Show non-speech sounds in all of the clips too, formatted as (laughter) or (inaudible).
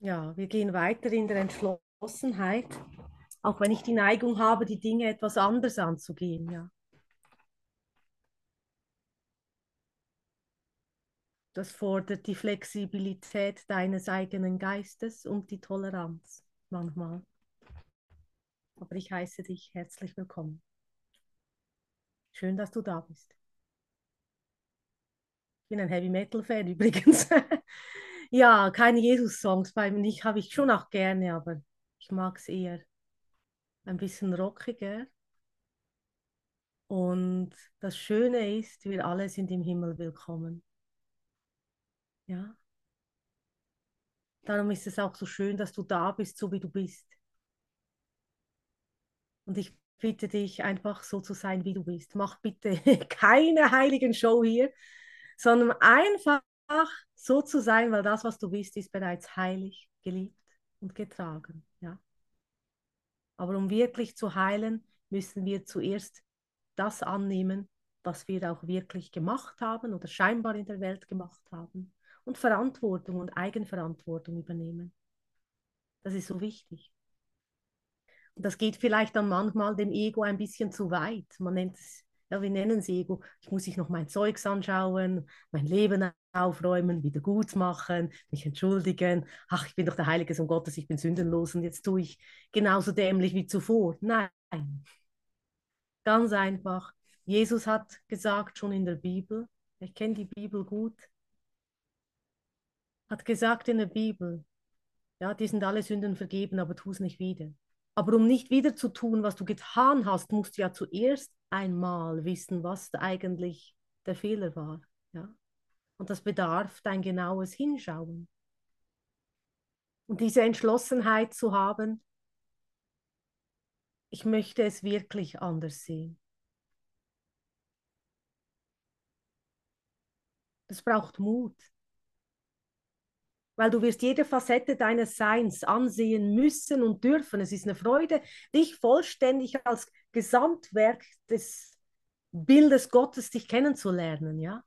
Ja, wir gehen weiter in der Entschlossenheit, auch wenn ich die Neigung habe, die Dinge etwas anders anzugehen. Ja. Das fordert die Flexibilität deines eigenen Geistes und die Toleranz manchmal. Aber ich heiße dich herzlich willkommen. Schön, dass du da bist. Ich bin ein Heavy Metal Fan (laughs) übrigens. Ja, keine Jesus-Songs bei mir nicht, habe ich schon auch gerne, aber ich mag es eher ein bisschen rockiger. Und das Schöne ist, wir alle sind im Himmel willkommen. Ja. Darum ist es auch so schön, dass du da bist, so wie du bist. Und ich bitte dich, einfach so zu sein, wie du bist. Mach bitte (laughs) keine heiligen Show hier, sondern einfach so zu sein, weil das, was du bist, ist bereits heilig, geliebt und getragen. Ja. Aber um wirklich zu heilen, müssen wir zuerst das annehmen, was wir auch wirklich gemacht haben oder scheinbar in der Welt gemacht haben und Verantwortung und Eigenverantwortung übernehmen. Das ist so wichtig. Und das geht vielleicht dann manchmal dem Ego ein bisschen zu weit. Man nennt es, ja, wir nennen es Ego. Ich muss sich noch mein Zeugs anschauen, mein Leben aufräumen, wieder gut machen, mich entschuldigen. Ach, ich bin doch der Heilige Sohn Gottes, ich bin sündenlos und jetzt tue ich genauso dämlich wie zuvor. Nein. Ganz einfach. Jesus hat gesagt, schon in der Bibel, ich kenne die Bibel gut, hat gesagt in der Bibel, ja, die sind alle Sünden vergeben, aber tu es nicht wieder. Aber um nicht wieder zu tun, was du getan hast, musst du ja zuerst einmal wissen, was eigentlich der Fehler war. Ja? Und das bedarf dein genaues Hinschauen. Und diese Entschlossenheit zu haben, ich möchte es wirklich anders sehen. Das braucht Mut weil du wirst jede Facette deines Seins ansehen müssen und dürfen. Es ist eine Freude, dich vollständig als Gesamtwerk des Bildes Gottes dich kennenzulernen, ja.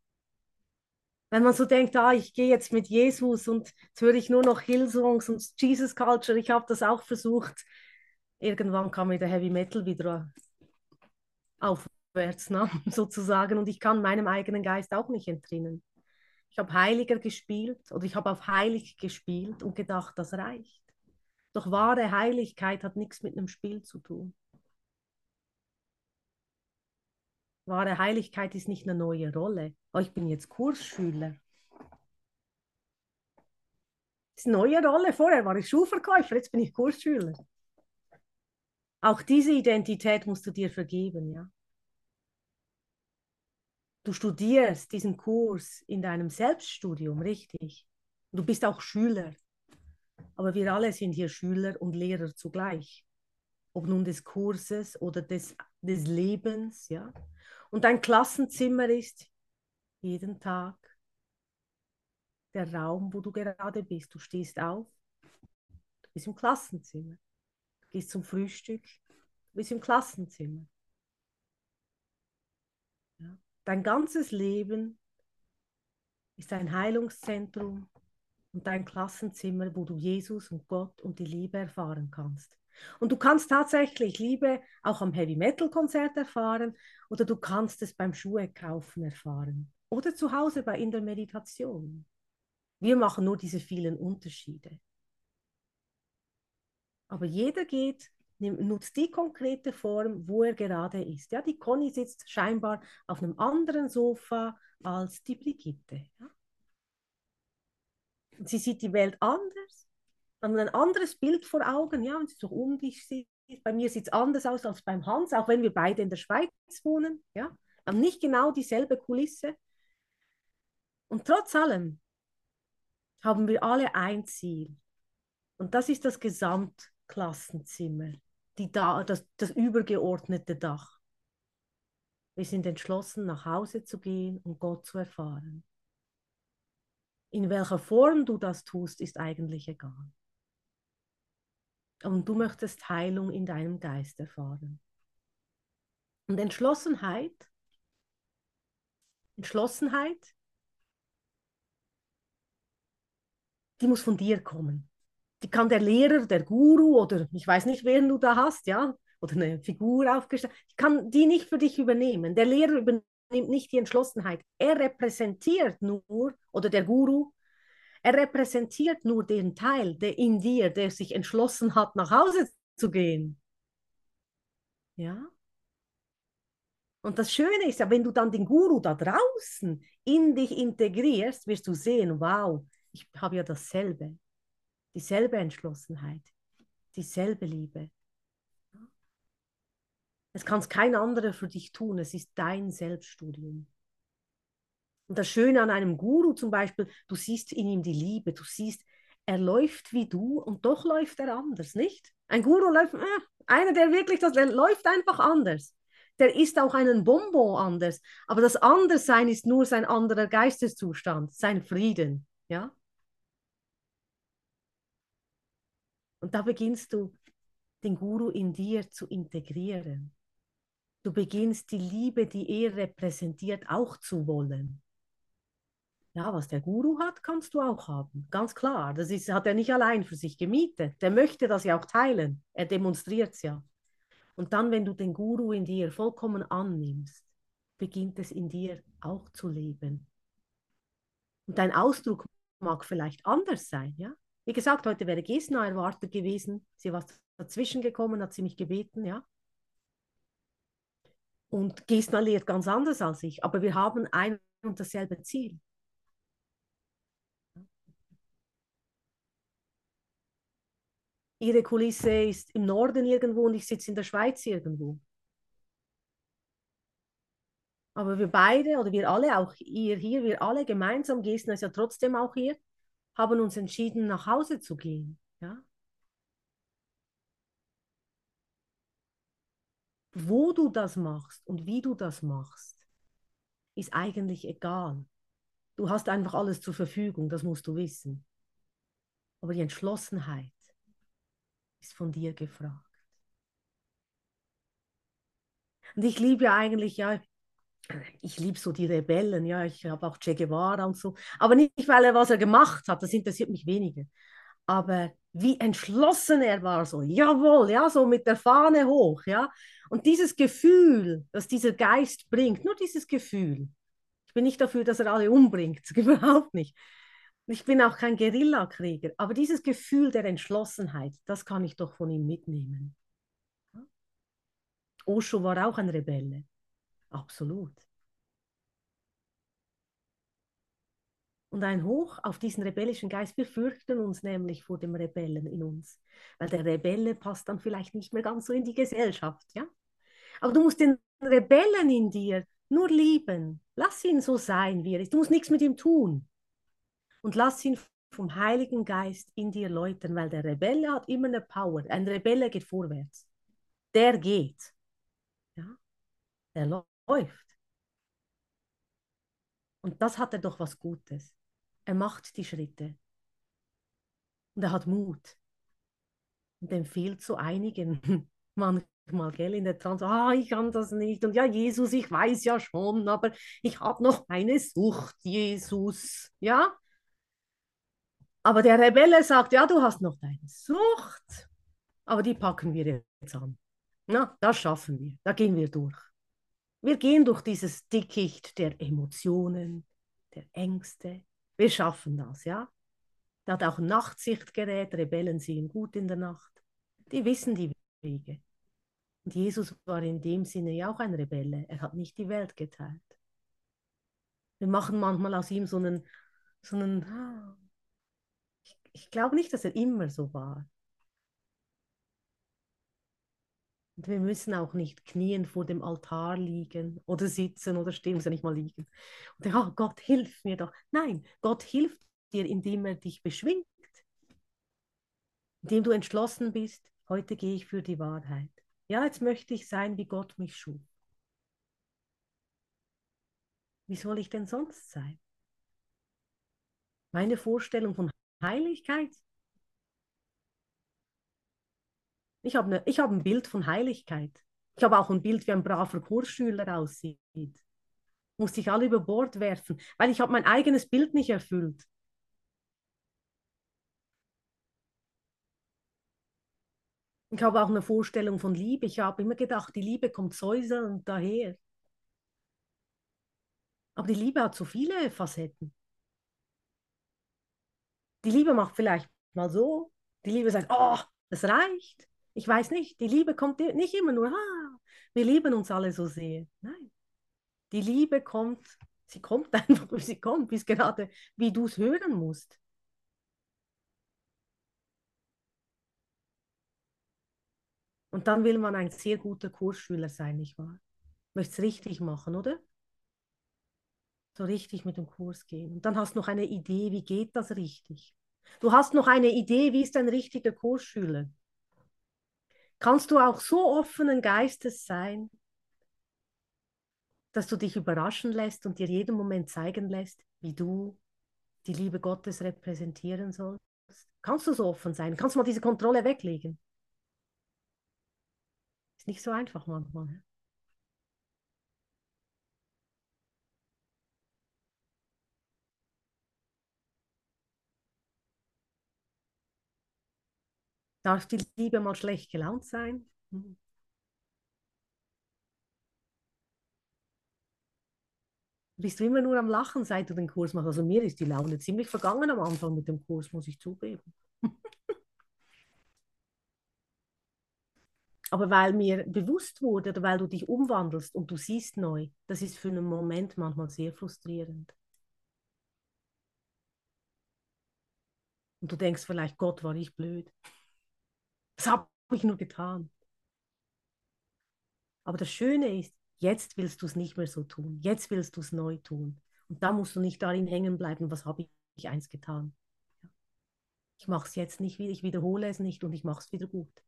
Wenn man so denkt, ah, ich gehe jetzt mit Jesus und jetzt höre ich nur noch Hillsongs und Jesus Culture, ich habe das auch versucht. Irgendwann kam mir der Heavy Metal wieder aufwärts, ne? (laughs) sozusagen, und ich kann meinem eigenen Geist auch nicht entrinnen. Ich habe Heiliger gespielt oder ich habe auf Heilig gespielt und gedacht, das reicht. Doch wahre Heiligkeit hat nichts mit einem Spiel zu tun. Wahre Heiligkeit ist nicht eine neue Rolle. Oh, ich bin jetzt Kursschüler. Das ist eine neue Rolle. Vorher war ich Schuhverkäufer, jetzt bin ich Kursschüler. Auch diese Identität musst du dir vergeben, ja. Du studierst diesen Kurs in deinem Selbststudium, richtig? Du bist auch Schüler. Aber wir alle sind hier Schüler und Lehrer zugleich. Ob nun des Kurses oder des, des Lebens, ja. Und dein Klassenzimmer ist jeden Tag der Raum, wo du gerade bist. Du stehst auf, du bist im Klassenzimmer. Du gehst zum Frühstück, du bist im Klassenzimmer. Dein ganzes Leben ist ein Heilungszentrum und dein Klassenzimmer, wo du Jesus und Gott und die Liebe erfahren kannst. Und du kannst tatsächlich Liebe auch am Heavy Metal Konzert erfahren oder du kannst es beim Schuhe kaufen erfahren oder zu Hause bei in der Meditation. Wir machen nur diese vielen Unterschiede. Aber jeder geht nutzt die konkrete Form, wo er gerade ist. Ja, die Conny sitzt scheinbar auf einem anderen Sofa als die Brigitte. Ja? Sie sieht die Welt anders, hat ein anderes Bild vor Augen, ja, und sie so um dich. Bei mir sieht es anders aus als beim Hans, auch wenn wir beide in der Schweiz wohnen. Ja, haben nicht genau dieselbe Kulisse. Und trotz allem haben wir alle ein Ziel. Und das ist das Gesamtklassenzimmer die da, das, das übergeordnete Dach. Wir sind entschlossen, nach Hause zu gehen und Gott zu erfahren. In welcher Form du das tust, ist eigentlich egal. Und du möchtest Heilung in deinem Geist erfahren. Und Entschlossenheit, Entschlossenheit, die muss von dir kommen. Die kann der Lehrer, der Guru oder ich weiß nicht, wen du da hast, ja, oder eine Figur aufgestellt, kann die nicht für dich übernehmen. Der Lehrer übernimmt nicht die Entschlossenheit. Er repräsentiert nur, oder der Guru, er repräsentiert nur den Teil der in dir, der sich entschlossen hat, nach Hause zu gehen. Ja? Und das Schöne ist ja, wenn du dann den Guru da draußen in dich integrierst, wirst du sehen, wow, ich habe ja dasselbe, dieselbe Entschlossenheit, dieselbe Liebe. Es kann kein anderer für dich tun, es ist dein Selbststudium. Und das Schöne an einem Guru zum Beispiel, du siehst in ihm die Liebe, du siehst, er läuft wie du und doch läuft er anders, nicht? Ein Guru läuft, äh, einer, der wirklich das, der läuft einfach anders. Der ist auch einen Bonbon anders. Aber das Anderssein ist nur sein anderer Geisteszustand, sein Frieden, ja? Und da beginnst du, den Guru in dir zu integrieren. Du beginnst die Liebe, die er repräsentiert, auch zu wollen. Ja, was der Guru hat, kannst du auch haben. Ganz klar. Das ist, hat er nicht allein für sich gemietet. Der möchte das ja auch teilen. Er demonstriert es ja. Und dann, wenn du den Guru in dir vollkommen annimmst, beginnt es in dir auch zu leben. Und dein Ausdruck mag vielleicht anders sein, ja? Wie gesagt, heute wäre Gesna erwartet gewesen. Sie war dazwischen gekommen, hat sie mich gebeten, ja? Und Gesna lehrt ganz anders als ich, aber wir haben ein und dasselbe Ziel. ihre Kulisse ist im Norden irgendwo und ich sitze in der Schweiz irgendwo. Aber wir beide oder wir alle, auch ihr hier, wir alle gemeinsam, Gießen ist ja trotzdem auch hier, haben uns entschieden, nach Hause zu gehen. Ja? Wo du das machst und wie du das machst, ist eigentlich egal. Du hast einfach alles zur Verfügung, das musst du wissen. Aber die Entschlossenheit, ist von dir gefragt. Und ich liebe ja eigentlich, ja, ich liebe so die Rebellen, ja, ich habe auch Che Guevara und so, aber nicht, weil er was er gemacht hat, das interessiert mich weniger. Aber wie entschlossen er war, so, jawohl, ja, so mit der Fahne hoch, ja. Und dieses Gefühl, das dieser Geist bringt, nur dieses Gefühl. Ich bin nicht dafür, dass er alle umbringt, (laughs) überhaupt nicht. Ich bin auch kein Guerillakrieger, aber dieses Gefühl der Entschlossenheit, das kann ich doch von ihm mitnehmen. Osho war auch ein Rebelle, absolut. Und ein Hoch auf diesen rebellischen Geist. Wir fürchten uns nämlich vor dem Rebellen in uns, weil der Rebelle passt dann vielleicht nicht mehr ganz so in die Gesellschaft, ja? Aber du musst den Rebellen in dir nur lieben. Lass ihn so sein, wie er ist. Du musst nichts mit ihm tun und lass ihn vom Heiligen Geist in dir läutern, weil der Rebelle hat immer eine Power. Ein Rebelle geht vorwärts. Der geht. Ja? Der läuft. Und das hat er doch was Gutes. Er macht die Schritte. Und er hat Mut. Und empfiehlt zu einigen (laughs) manchmal, gell, in der Trans, ah, ich kann das nicht. Und ja, Jesus, ich weiß ja schon, aber ich habe noch eine Sucht, Jesus. Ja? Aber der Rebelle sagt, ja, du hast noch deine Sucht, aber die packen wir jetzt an. Na, das schaffen wir, da gehen wir durch. Wir gehen durch dieses Dickicht der Emotionen, der Ängste. Wir schaffen das, ja. Der hat auch ein Nachtsichtgerät, Rebellen sehen gut in der Nacht. Die wissen die Wege. Und Jesus war in dem Sinne ja auch ein Rebelle. Er hat nicht die Welt geteilt. Wir machen manchmal aus ihm so einen, so einen ah, ich glaube nicht, dass er immer so war. Und wir müssen auch nicht knien vor dem Altar liegen oder sitzen oder stehen, muss ja nicht mal liegen. Und oh Gott, hilf mir doch. Nein, Gott hilft dir, indem er dich beschwingt. Indem du entschlossen bist, heute gehe ich für die Wahrheit. Ja, jetzt möchte ich sein, wie Gott mich schuf. Wie soll ich denn sonst sein? Meine Vorstellung von Heiligkeit? Ich habe ne, hab ein Bild von Heiligkeit. Ich habe auch ein Bild, wie ein braver Kursschüler aussieht. Musste ich alle über Bord werfen, weil ich habe mein eigenes Bild nicht erfüllt. Ich habe auch eine Vorstellung von Liebe. Ich habe immer gedacht, die Liebe kommt säuselnd daher. Aber die Liebe hat so viele Facetten. Die Liebe macht vielleicht mal so. Die Liebe sagt, oh, das reicht. Ich weiß nicht. Die Liebe kommt nicht immer nur, ah, wir lieben uns alle so sehr. Nein. Die Liebe kommt, sie kommt (laughs) einfach, sie kommt, bis gerade, wie du es hören musst. Und dann will man ein sehr guter Kursschüler sein, nicht wahr? Möchtest richtig machen, oder? So richtig mit dem Kurs gehen. Und dann hast du noch eine Idee, wie geht das richtig? Du hast noch eine Idee, wie ist ein richtiger Kursschüler? Kannst du auch so offenen Geistes sein, dass du dich überraschen lässt und dir jeden Moment zeigen lässt, wie du die Liebe Gottes repräsentieren sollst? Kannst du so offen sein? Kannst du mal diese Kontrolle weglegen? Ist nicht so einfach manchmal. Darf die Liebe mal schlecht gelaunt sein? Hm. Bist du immer nur am Lachen, seit du den Kurs machst? Also mir ist die Laune ziemlich vergangen am Anfang mit dem Kurs, muss ich zugeben. (laughs) Aber weil mir bewusst wurde oder weil du dich umwandelst und du siehst neu, das ist für einen Moment manchmal sehr frustrierend. Und du denkst vielleicht, Gott, war ich blöd. Was habe ich nur getan? Aber das Schöne ist, jetzt willst du es nicht mehr so tun. Jetzt willst du es neu tun. Und da musst du nicht darin hängen bleiben, was habe ich eins getan. Ich mache es jetzt nicht wieder, ich wiederhole es nicht und ich mache es wieder gut.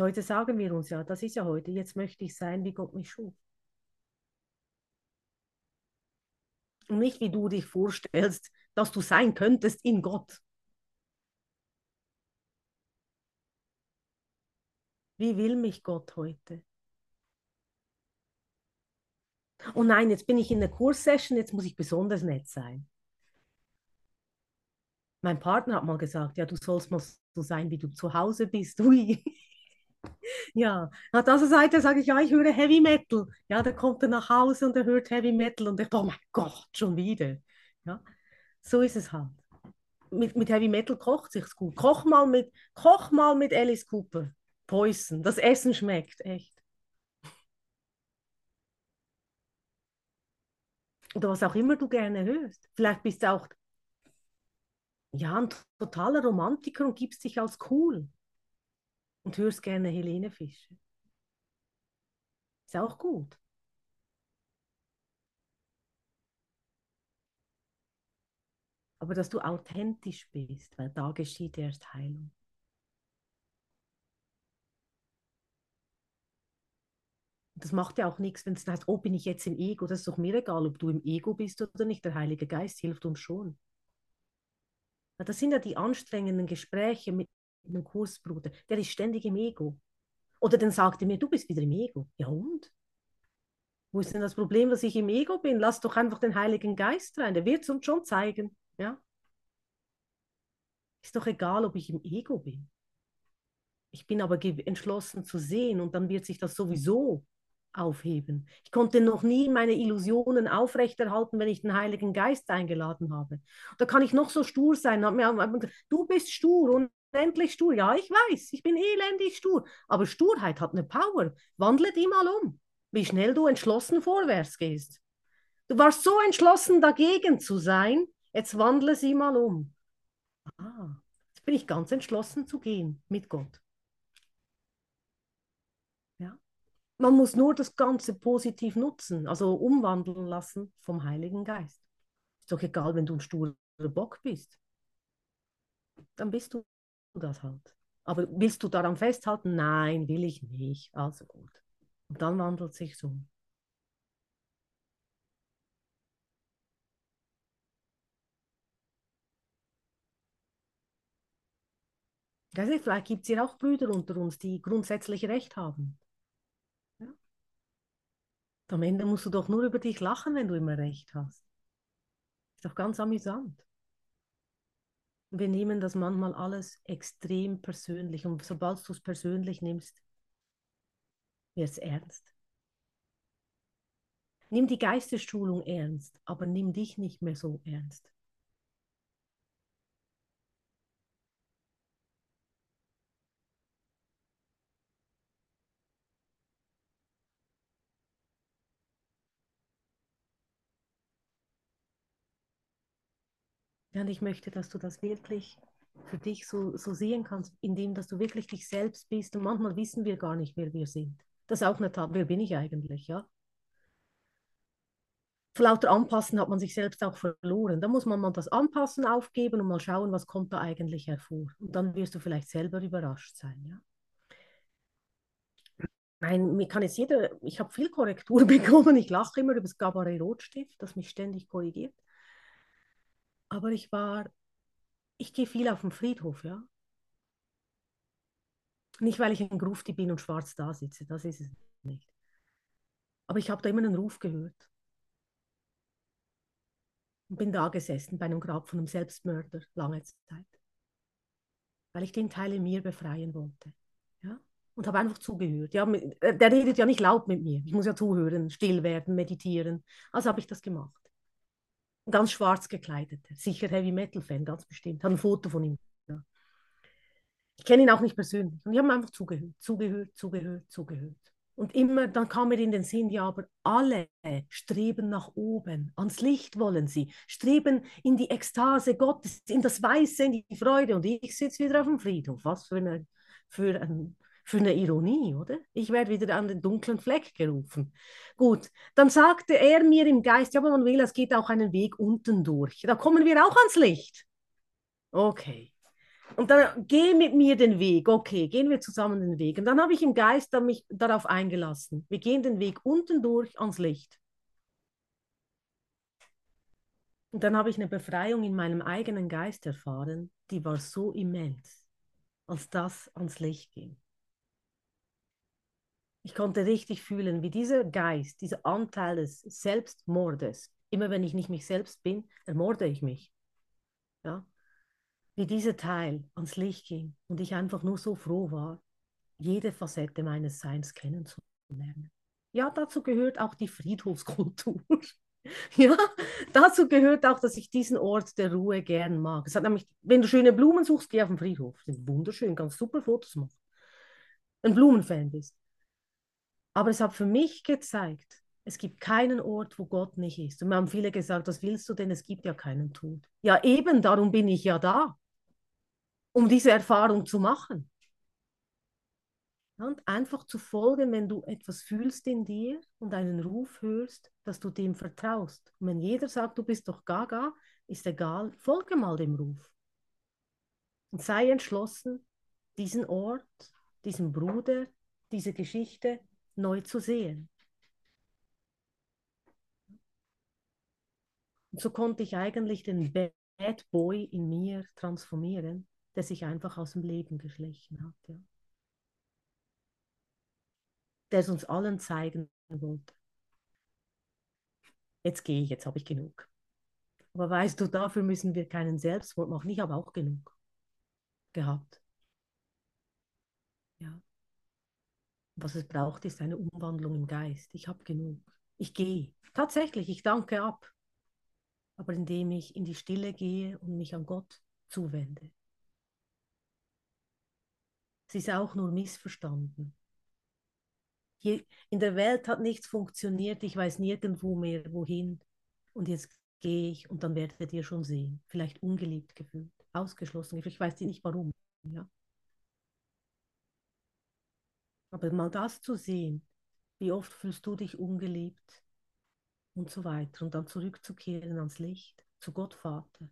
Heute sagen wir uns ja, das ist ja heute, jetzt möchte ich sein, wie Gott mich schuf. Und nicht, wie du dich vorstellst, dass du sein könntest in Gott. Wie will mich Gott heute? Oh nein, jetzt bin ich in der Kurssession, jetzt muss ich besonders nett sein. Mein Partner hat mal gesagt, ja, du sollst mal so sein, wie du zu Hause bist. (laughs) Ui. Ja, auf dieser Seite sage ich, ja, ich höre Heavy Metal. Ja, da kommt er nach Hause und er hört Heavy Metal und ich, oh mein Gott, schon wieder. Ja, so ist es halt. Mit, mit Heavy Metal kocht sich's gut. Koch mal mit, koch mal mit Alice Cooper. Poison. Das Essen schmeckt, echt. Oder was auch immer du gerne hörst. Vielleicht bist du auch ja, ein totaler Romantiker und gibst dich als cool und hörst gerne Helene Fischer. Ist auch gut. Aber dass du authentisch bist, weil da geschieht erst Heilung. Das macht ja auch nichts, wenn es heißt, oh, bin ich jetzt im Ego? Das ist doch mir egal, ob du im Ego bist oder nicht. Der Heilige Geist hilft uns schon. Das sind ja die anstrengenden Gespräche mit einem Kursbruder, der ist ständig im Ego. Oder dann sagt er mir, du bist wieder im Ego. Ja und? Wo ist denn das Problem, dass ich im Ego bin? Lass doch einfach den Heiligen Geist rein, der wird es uns schon zeigen. Ja? Ist doch egal, ob ich im Ego bin. Ich bin aber entschlossen zu sehen und dann wird sich das sowieso aufheben. Ich konnte noch nie meine Illusionen aufrechterhalten, wenn ich den Heiligen Geist eingeladen habe. Da kann ich noch so stur sein. Du bist stur, unendlich stur. Ja, ich weiß, ich bin elendig stur. Aber Sturheit hat eine Power. Wandle die mal um, wie schnell du entschlossen vorwärts gehst. Du warst so entschlossen, dagegen zu sein. Jetzt wandle sie mal um. Ah, jetzt bin ich ganz entschlossen zu gehen mit Gott. Ja. Man muss nur das Ganze positiv nutzen, also umwandeln lassen vom Heiligen Geist. Ist doch egal, wenn du ein sturer Bock bist. Dann bist du das halt. Aber willst du daran festhalten? Nein, will ich nicht. Also gut. Und dann wandelt sich so. Nicht, vielleicht gibt es ja auch Brüder unter uns, die grundsätzlich Recht haben. Ja? Am Ende musst du doch nur über dich lachen, wenn du immer recht hast. Ist doch ganz amüsant. Wir nehmen das manchmal alles extrem persönlich und sobald du es persönlich nimmst, wird es ernst. Nimm die Geistesschulung ernst, aber nimm dich nicht mehr so ernst. Ja, und ich möchte, dass du das wirklich für dich so, so sehen kannst, indem dass du wirklich dich selbst bist. Und manchmal wissen wir gar nicht, wer wir sind. Das ist auch eine Tat. Wer bin ich eigentlich, ja? Vor lauter Anpassen hat man sich selbst auch verloren. Da muss man mal das Anpassen aufgeben und mal schauen, was kommt da eigentlich hervor. Und dann wirst du vielleicht selber überrascht sein, ja? Nein, mir kann jetzt jeder, ich habe viel Korrektur (laughs) bekommen. Ich lache immer über das Gabaret Rotstift, das mich ständig korrigiert. Aber ich war, ich gehe viel auf den Friedhof, ja. Nicht, weil ich ein Grufti bin und schwarz da sitze, das ist es nicht. Aber ich habe da immer einen Ruf gehört. Und bin da gesessen bei einem Grab von einem Selbstmörder lange Zeit. Weil ich den Teil in mir befreien wollte. Ja? Und habe einfach zugehört. Ja, äh, der redet ja nicht laut mit mir. Ich muss ja zuhören, still werden, meditieren. Also habe ich das gemacht ganz schwarz gekleidet. Sicher Heavy Metal Fan, ganz bestimmt. Hat ein Foto von ihm. Ich kenne ihn auch nicht persönlich. Und ich habe einfach zugehört, zugehört, zugehört, zugehört. Und immer, dann kam mir in den Sinn, ja, aber alle streben nach oben, ans Licht wollen sie, streben in die Ekstase Gottes, in das Weiße, in die Freude. Und ich sitze wieder auf dem Friedhof. Was für eine, für ein für eine Ironie, oder? Ich werde wieder an den dunklen Fleck gerufen. Gut, dann sagte er mir im Geist, ja, aber man will, es geht auch einen Weg unten durch. Da kommen wir auch ans Licht. Okay. Und dann geh mit mir den Weg. Okay, gehen wir zusammen den Weg. Und dann habe ich im Geist mich darauf eingelassen. Wir gehen den Weg unten durch ans Licht. Und dann habe ich eine Befreiung in meinem eigenen Geist erfahren, die war so immens, als das ans Licht ging. Ich konnte richtig fühlen, wie dieser Geist, dieser Anteil des Selbstmordes, immer wenn ich nicht mich selbst bin, ermorde ich mich. Ja? Wie dieser Teil ans Licht ging und ich einfach nur so froh war, jede Facette meines Seins kennenzulernen. Ja, dazu gehört auch die Friedhofskultur. (laughs) ja, dazu gehört auch, dass ich diesen Ort der Ruhe gern mag. Es hat nämlich, wenn du schöne Blumen suchst, geh auf den Friedhof. Die sind wunderschön, kannst super Fotos machen. Ein Blumenfan bist. Aber es hat für mich gezeigt, es gibt keinen Ort, wo Gott nicht ist. Und mir haben viele gesagt, was willst du denn? Es gibt ja keinen Tod. Ja, eben, darum bin ich ja da, um diese Erfahrung zu machen. Und einfach zu folgen, wenn du etwas fühlst in dir und einen Ruf hörst, dass du dem vertraust. Und wenn jeder sagt, du bist doch gaga, ist egal, folge mal dem Ruf. Und sei entschlossen, diesen Ort, diesen Bruder, diese Geschichte neu zu sehen. Und so konnte ich eigentlich den Bad Boy in mir transformieren, der sich einfach aus dem Leben geschlichen hat. Ja. Der es uns allen zeigen wollte. Jetzt gehe ich, jetzt habe ich genug. Aber weißt du, dafür müssen wir keinen Selbstmord machen. Ich habe auch genug gehabt. Ja. Was es braucht, ist eine Umwandlung im Geist. Ich habe genug. Ich gehe. Tatsächlich, ich danke ab. Aber indem ich in die Stille gehe und mich an Gott zuwende. Es ist auch nur missverstanden. Hier in der Welt hat nichts funktioniert. Ich weiß nirgendwo mehr, wohin. Und jetzt gehe ich und dann werdet ihr schon sehen. Vielleicht ungeliebt gefühlt, ausgeschlossen. Ich weiß nicht warum. Ja. Aber mal das zu sehen, wie oft fühlst du dich ungeliebt und so weiter. Und dann zurückzukehren ans Licht, zu Gott Vater,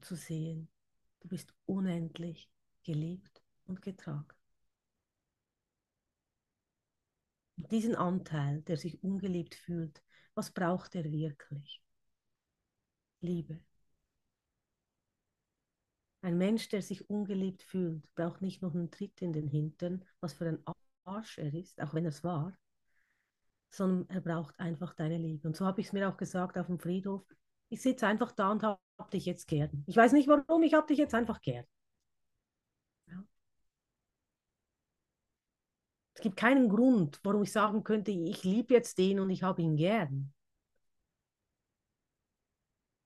zu sehen, du bist unendlich geliebt und getragen. Und diesen Anteil, der sich ungeliebt fühlt, was braucht er wirklich? Liebe. Ein Mensch, der sich ungeliebt fühlt, braucht nicht noch einen Tritt in den Hintern, was für ein Arsch er ist, auch wenn er es war, sondern er braucht einfach deine Liebe. Und so habe ich es mir auch gesagt auf dem Friedhof. Ich sitze einfach da und habe dich jetzt gern. Ich weiß nicht warum, ich habe dich jetzt einfach gern. Ja. Es gibt keinen Grund, warum ich sagen könnte, ich liebe jetzt den und ich habe ihn gern.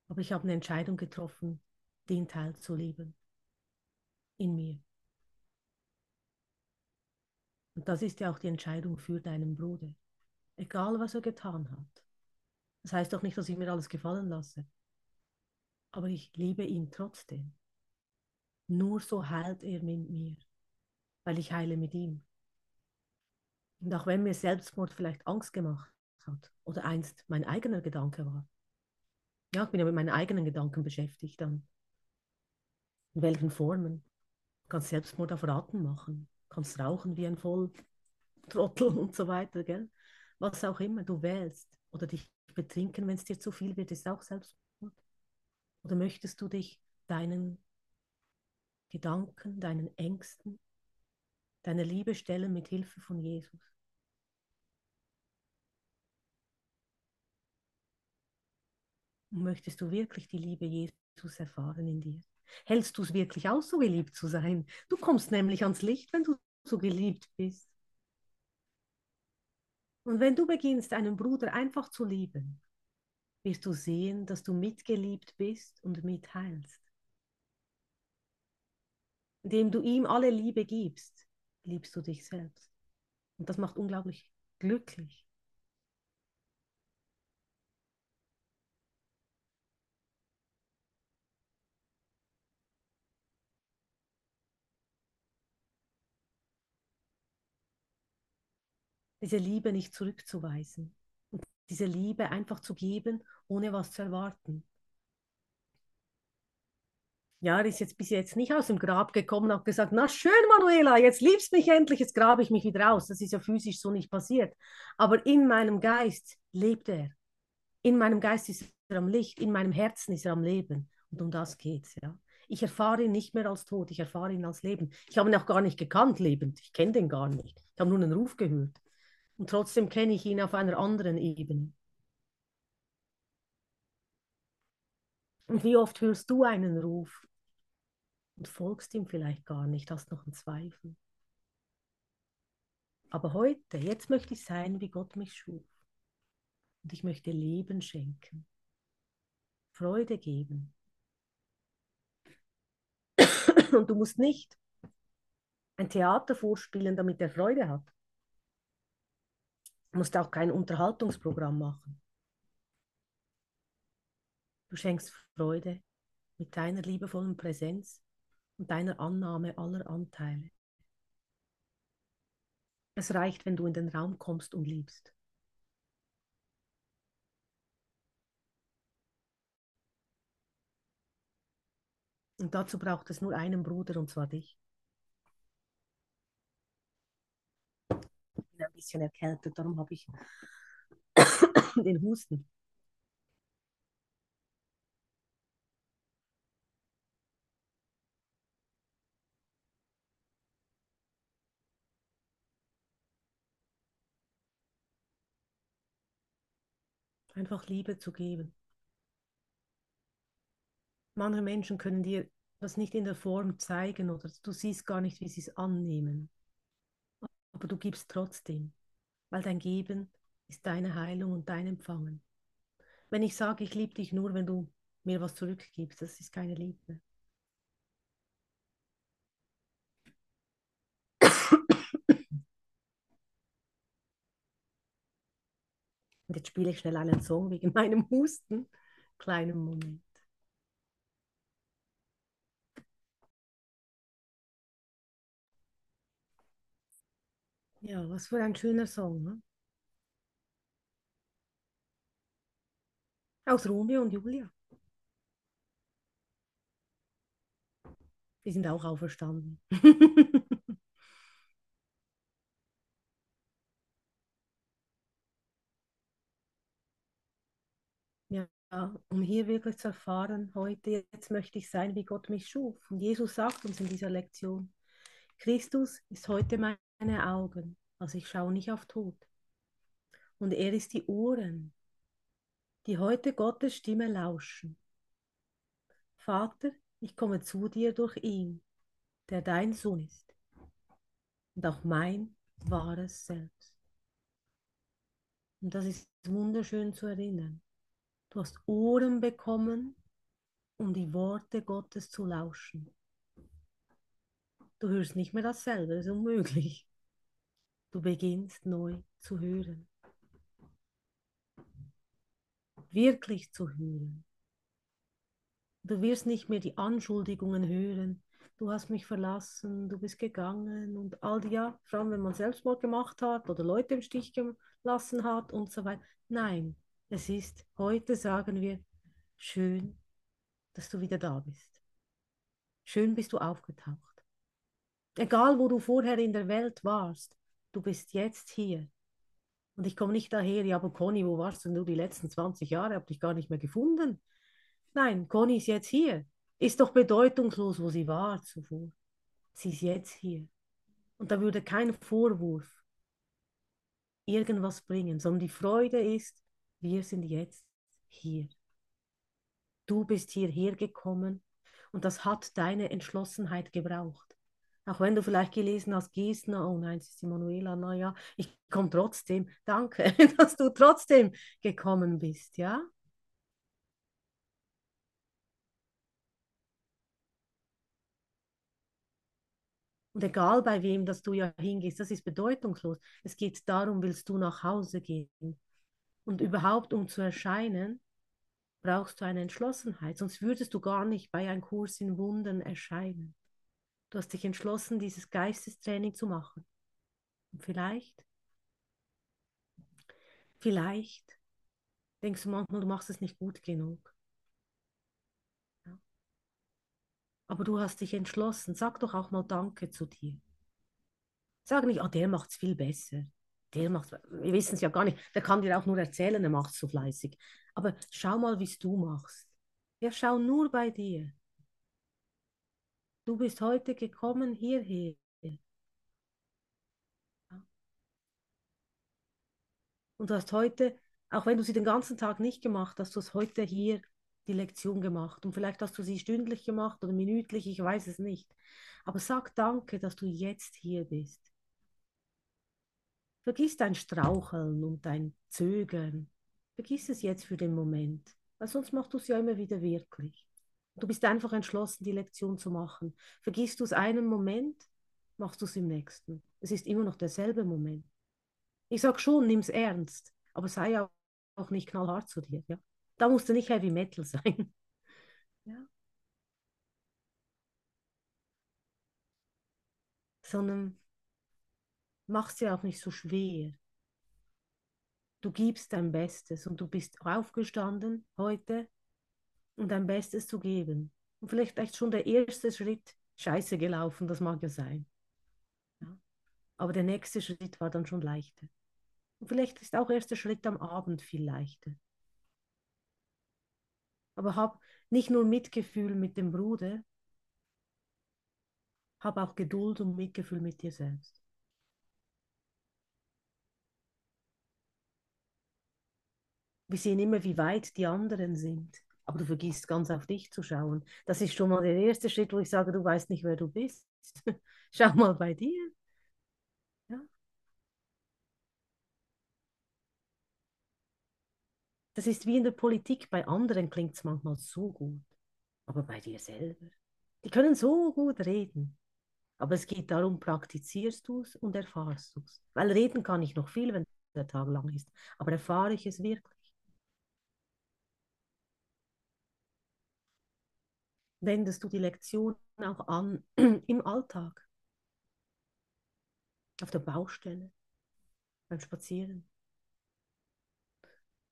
Aber ich habe eine Entscheidung getroffen, den Teil zu lieben. In mir. Und das ist ja auch die Entscheidung für deinen Bruder. Egal, was er getan hat. Das heißt doch nicht, dass ich mir alles gefallen lasse. Aber ich liebe ihn trotzdem. Nur so heilt er mit mir, weil ich heile mit ihm. Und auch wenn mir Selbstmord vielleicht Angst gemacht hat oder einst mein eigener Gedanke war. Ja, ich bin ja mit meinen eigenen Gedanken beschäftigt dann. In welchen Formen? Du kannst Selbstmord auf Raten machen, kannst rauchen wie ein Volltrottel (laughs) und so weiter, gell? Was auch immer du wählst. Oder dich betrinken, wenn es dir zu viel wird, ist auch Selbstmord. Oder möchtest du dich deinen Gedanken, deinen Ängsten, deiner Liebe stellen mit Hilfe von Jesus? Möchtest du wirklich die Liebe Jesus erfahren in dir? Hältst du es wirklich aus, so geliebt zu sein? Du kommst nämlich ans Licht, wenn du so geliebt bist. Und wenn du beginnst, einen Bruder einfach zu lieben, wirst du sehen, dass du mitgeliebt bist und mitheilst. Indem du ihm alle Liebe gibst, liebst du dich selbst. Und das macht unglaublich glücklich. Diese Liebe nicht zurückzuweisen und diese Liebe einfach zu geben, ohne was zu erwarten. Ja, er ist jetzt bis jetzt nicht aus dem Grab gekommen und hat gesagt, na schön, Manuela, jetzt liebst mich endlich, jetzt grabe ich mich wieder aus. Das ist ja physisch so nicht passiert. Aber in meinem Geist lebt er. In meinem Geist ist er am Licht, in meinem Herzen ist er am Leben. Und um das geht's, ja. Ich erfahre ihn nicht mehr als tot, ich erfahre ihn als Leben. Ich habe ihn auch gar nicht gekannt, lebend. Ich kenne den gar nicht. Ich habe nur einen Ruf gehört. Und trotzdem kenne ich ihn auf einer anderen Ebene. Und wie oft hörst du einen Ruf und folgst ihm vielleicht gar nicht, hast noch einen Zweifel. Aber heute, jetzt möchte ich sein, wie Gott mich schuf. Und ich möchte Leben schenken, Freude geben. Und du musst nicht ein Theater vorspielen, damit er Freude hat. Musst auch kein Unterhaltungsprogramm machen. Du schenkst Freude mit deiner liebevollen Präsenz und deiner Annahme aller Anteile. Es reicht, wenn du in den Raum kommst und liebst. Und dazu braucht es nur einen Bruder, und zwar dich. ein bisschen erkältet, darum habe ich (coughs) den Husten. Einfach Liebe zu geben. Manche Menschen können dir das nicht in der Form zeigen oder du siehst gar nicht, wie sie es annehmen aber du gibst trotzdem, weil dein Geben ist deine Heilung und dein Empfangen. Wenn ich sage, ich liebe dich nur, wenn du mir was zurückgibst, das ist keine Liebe. Und jetzt spiele ich schnell einen Song wegen (laughs) meinem Husten. Kleinen Moment. Ja, was für ein schöner Song. Ne? Aus Romeo und Julia. Die sind auch auferstanden. (laughs) ja, um hier wirklich zu erfahren, heute, jetzt möchte ich sein, wie Gott mich schuf. Und Jesus sagt uns in dieser Lektion, Christus ist heute meine Augen, also ich schaue nicht auf Tod. Und er ist die Ohren, die heute Gottes Stimme lauschen. Vater, ich komme zu dir durch ihn, der dein Sohn ist und auch mein wahres Selbst. Und das ist wunderschön zu erinnern. Du hast Ohren bekommen, um die Worte Gottes zu lauschen. Du hörst nicht mehr dasselbe, das ist unmöglich. Du beginnst neu zu hören. Wirklich zu hören. Du wirst nicht mehr die Anschuldigungen hören. Du hast mich verlassen, du bist gegangen und all die, ja, vor allem wenn man Selbstmord gemacht hat oder Leute im Stich gelassen hat und so weiter. Nein, es ist, heute sagen wir, schön, dass du wieder da bist. Schön bist du aufgetaucht. Egal, wo du vorher in der Welt warst, du bist jetzt hier. Und ich komme nicht daher, ja, aber Conny, wo warst du die letzten 20 Jahre? Hab dich gar nicht mehr gefunden. Nein, Conny ist jetzt hier. Ist doch bedeutungslos, wo sie war zuvor. Sie ist jetzt hier. Und da würde kein Vorwurf irgendwas bringen, sondern die Freude ist, wir sind jetzt hier. Du bist hierher gekommen und das hat deine Entschlossenheit gebraucht. Auch wenn du vielleicht gelesen hast, Giesner, oh nein, es ist die Manuela, naja, ich komme trotzdem. Danke, (laughs) dass du trotzdem gekommen bist, ja? Und egal bei wem, dass du ja hingehst, das ist bedeutungslos. Es geht darum, willst du nach Hause gehen. Und überhaupt, um zu erscheinen, brauchst du eine Entschlossenheit. Sonst würdest du gar nicht bei einem Kurs in Wundern erscheinen. Du hast dich entschlossen, dieses Geistestraining zu machen. Und vielleicht, vielleicht denkst du manchmal, du machst es nicht gut genug. Aber du hast dich entschlossen. Sag doch auch mal Danke zu dir. Sag nicht, oh, der macht es viel besser. Der macht wir wissen es ja gar nicht. Der kann dir auch nur erzählen, er macht es so fleißig. Aber schau mal, wie es du machst. Ja, schau nur bei dir. Du bist heute gekommen hierher. Und du hast heute, auch wenn du sie den ganzen Tag nicht gemacht hast, du hast heute hier die Lektion gemacht. Und vielleicht hast du sie stündlich gemacht oder minütlich, ich weiß es nicht. Aber sag danke, dass du jetzt hier bist. Vergiss dein Straucheln und dein Zögern. Vergiss es jetzt für den Moment, weil sonst machst du es ja immer wieder wirklich. Du bist einfach entschlossen, die Lektion zu machen. Vergisst du es einen Moment, machst du es im nächsten. Es ist immer noch derselbe Moment. Ich sage schon, nimm es ernst, aber sei auch nicht knallhart zu dir. Ja? Da musst du nicht Heavy Metal (laughs) sein. Ja. Sondern mach es ja auch nicht so schwer. Du gibst dein Bestes und du bist aufgestanden heute, um dein Bestes zu geben. Und vielleicht echt schon der erste Schritt scheiße gelaufen, das mag ja sein. Ja. Aber der nächste Schritt war dann schon leichter. Und vielleicht ist auch erst der Schritt am Abend viel leichter. Aber hab nicht nur Mitgefühl mit dem Bruder, hab auch Geduld und Mitgefühl mit dir selbst. Wir sehen immer, wie weit die anderen sind, aber du vergisst ganz auf dich zu schauen. Das ist schon mal der erste Schritt, wo ich sage, du weißt nicht, wer du bist. (laughs) Schau mal bei dir. Das ist wie in der Politik, bei anderen klingt es manchmal so gut, aber bei dir selber. Die können so gut reden, aber es geht darum, praktizierst du es und erfahrst du es. Weil reden kann ich noch viel, wenn der Tag lang ist, aber erfahre ich es wirklich. Wendest du die Lektion auch an (clears throat) im Alltag, auf der Baustelle, beim Spazieren?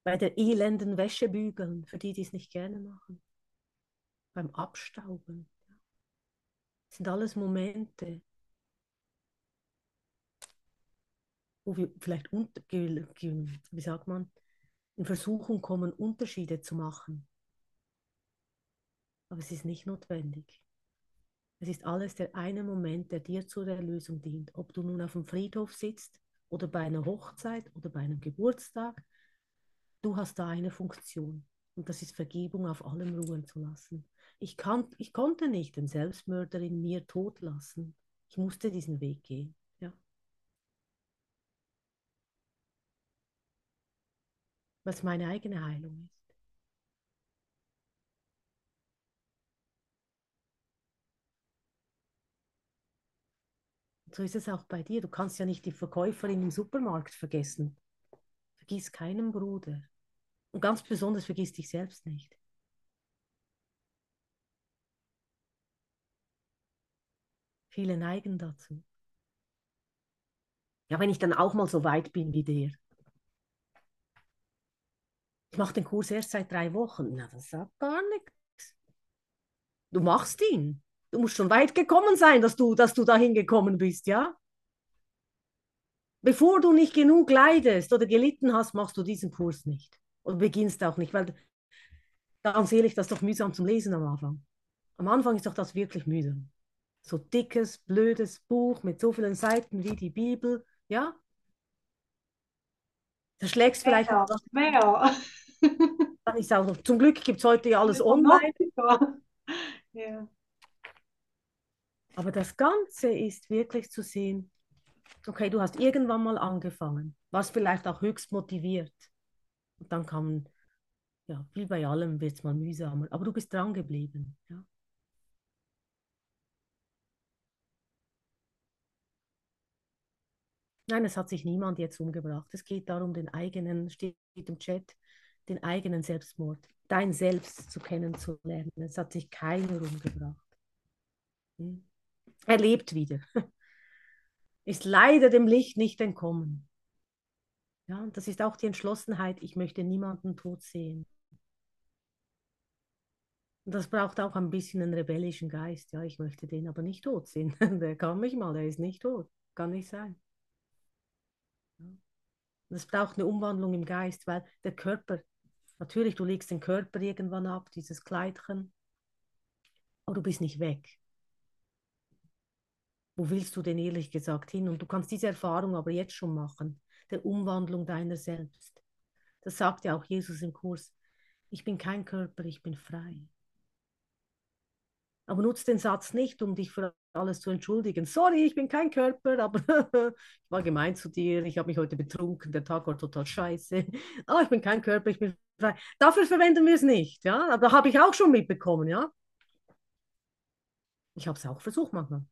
bei der elenden Wäsche bügeln, für die, die es nicht gerne machen, beim Abstauben. Das sind alles Momente, wo wir vielleicht, wie sagt man, in Versuchung kommen, Unterschiede zu machen. Aber es ist nicht notwendig. Es ist alles der eine Moment, der dir zur Erlösung dient. Ob du nun auf dem Friedhof sitzt oder bei einer Hochzeit oder bei einem Geburtstag. Du hast da eine Funktion und das ist Vergebung auf allem ruhen zu lassen. Ich, kann, ich konnte nicht den Selbstmörder in mir tot lassen. Ich musste diesen Weg gehen. Ja. Was meine eigene Heilung ist. So ist es auch bei dir. Du kannst ja nicht die Verkäuferin im Supermarkt vergessen. Vergiss keinen Bruder. Und ganz besonders vergiss dich selbst nicht. Viele neigen dazu. Ja, wenn ich dann auch mal so weit bin wie der. Ich mache den Kurs erst seit drei Wochen. Na, das sagt gar nichts. Du machst ihn. Du musst schon weit gekommen sein, dass du, dass du dahin gekommen bist, ja? Bevor du nicht genug leidest oder gelitten hast, machst du diesen Kurs nicht. Und beginnst auch nicht, weil ganz ehrlich, das ist doch mühsam zum Lesen am Anfang. Am Anfang ist doch das wirklich mühsam. So dickes, blödes Buch mit so vielen Seiten wie die Bibel, ja? Da schlägst vielleicht mehr. mehr. Dann ist auch noch, zum Glück gibt es heute ja alles online. Ja. Aber das Ganze ist wirklich zu sehen, okay, du hast irgendwann mal angefangen, was vielleicht auch höchst motiviert. Und dann kam, ja, wie bei allem wird es mal mühsamer, aber du bist dran geblieben. Ja. Nein, es hat sich niemand jetzt umgebracht. Es geht darum, den eigenen, steht im Chat, den eigenen Selbstmord, dein Selbst zu kennenzulernen. Es hat sich keiner umgebracht. Hm. Er lebt wieder. (laughs) Ist leider dem Licht nicht entkommen. Ja, und das ist auch die Entschlossenheit, ich möchte niemanden tot sehen. Und das braucht auch ein bisschen einen rebellischen Geist. Ja, ich möchte den aber nicht tot sehen. (laughs) Der kann mich mal, der ist nicht tot. Kann nicht sein. Und es braucht eine Umwandlung im Geist, weil der Körper, natürlich, du legst den Körper irgendwann ab, dieses Kleidchen, aber du bist nicht weg wo willst du denn ehrlich gesagt hin? Und du kannst diese Erfahrung aber jetzt schon machen, der Umwandlung deiner selbst. Das sagt ja auch Jesus im Kurs. Ich bin kein Körper, ich bin frei. Aber nutz den Satz nicht, um dich für alles zu entschuldigen. Sorry, ich bin kein Körper, aber (laughs) ich war gemein zu dir, ich habe mich heute betrunken, der Tag war total scheiße. Oh, (laughs) ich bin kein Körper, ich bin frei. Dafür verwenden wir es nicht, ja. Aber habe ich auch schon mitbekommen, ja. Ich habe es auch versucht manchmal